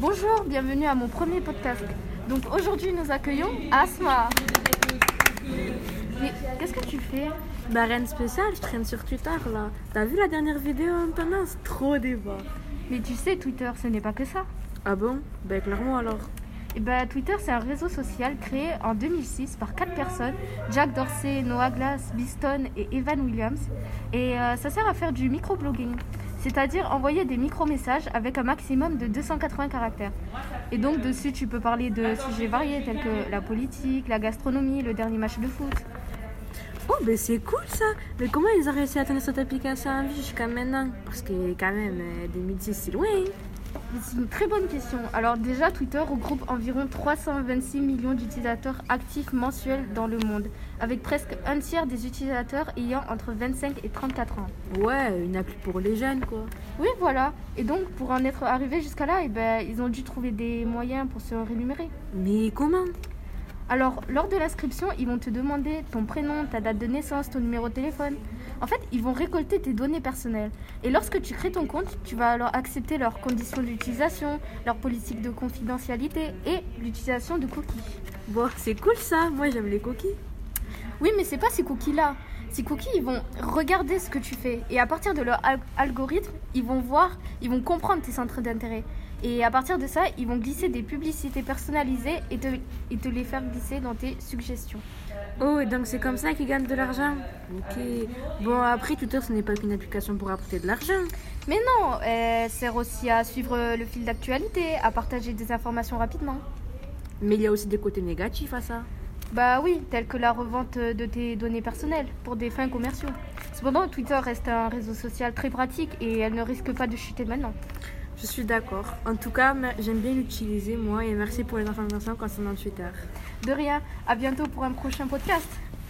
Bonjour, bienvenue à mon premier podcast. Donc aujourd'hui nous accueillons Asma. Mais qu'est-ce que tu fais Bah rien de spécial, je traîne sur Twitter là. T'as vu la dernière vidéo en tendance Trop débat. Mais tu sais, Twitter, ce n'est pas que ça. Ah bon? Bah clairement alors. Et bah, Twitter, c'est un réseau social créé en 2006 par quatre personnes Jack Dorsey, Noah Glass, Biston et Evan Williams. Et euh, ça sert à faire du microblogging, c'est-à-dire envoyer des micro-messages avec un maximum de 280 caractères. Et donc, dessus, tu peux parler de sujets variés tels que la politique, la gastronomie, le dernier match de foot. Oh bah c'est cool ça Mais comment ils ont réussi à tenir cette application? En vie jusqu'à maintenant Parce que quand même, euh, 2006 c'est loin. C'est une très bonne question. Alors déjà, Twitter regroupe environ 326 millions d'utilisateurs actifs mensuels dans le monde, avec presque un tiers des utilisateurs ayant entre 25 et 34 ans. Ouais, une appli pour les jeunes quoi. Oui, voilà. Et donc, pour en être arrivé jusqu'à là, eh ben, ils ont dû trouver des moyens pour se rémunérer. Mais comment? Alors, lors de l'inscription, ils vont te demander ton prénom, ta date de naissance, ton numéro de téléphone. En fait, ils vont récolter tes données personnelles. Et lorsque tu crées ton compte, tu vas alors accepter leurs conditions d'utilisation, leur politique de confidentialité et l'utilisation de cookies. Bon, c'est cool ça, moi j'aime les coquilles. Oui, mais c'est pas ces cookies-là. Ces cookies, ils vont regarder ce que tu fais. Et à partir de leur al- algorithme, ils vont voir, ils vont comprendre tes centres d'intérêt. Et à partir de ça, ils vont glisser des publicités personnalisées et te, et te les faire glisser dans tes suggestions. Oh, et donc c'est comme ça qu'ils gagnent de l'argent Ok. Bon, après Twitter ce n'est pas qu'une application pour apporter de l'argent. Mais non, elle sert aussi à suivre le fil d'actualité, à partager des informations rapidement. Mais il y a aussi des côtés négatifs à ça. Bah oui, telle que la revente de tes données personnelles pour des fins commerciaux. Cependant, Twitter reste un réseau social très pratique et elle ne risque pas de chuter maintenant. Je suis d'accord. En tout cas, me- j'aime bien l'utiliser moi et merci pour les informations concernant Twitter. De rien, à bientôt pour un prochain podcast.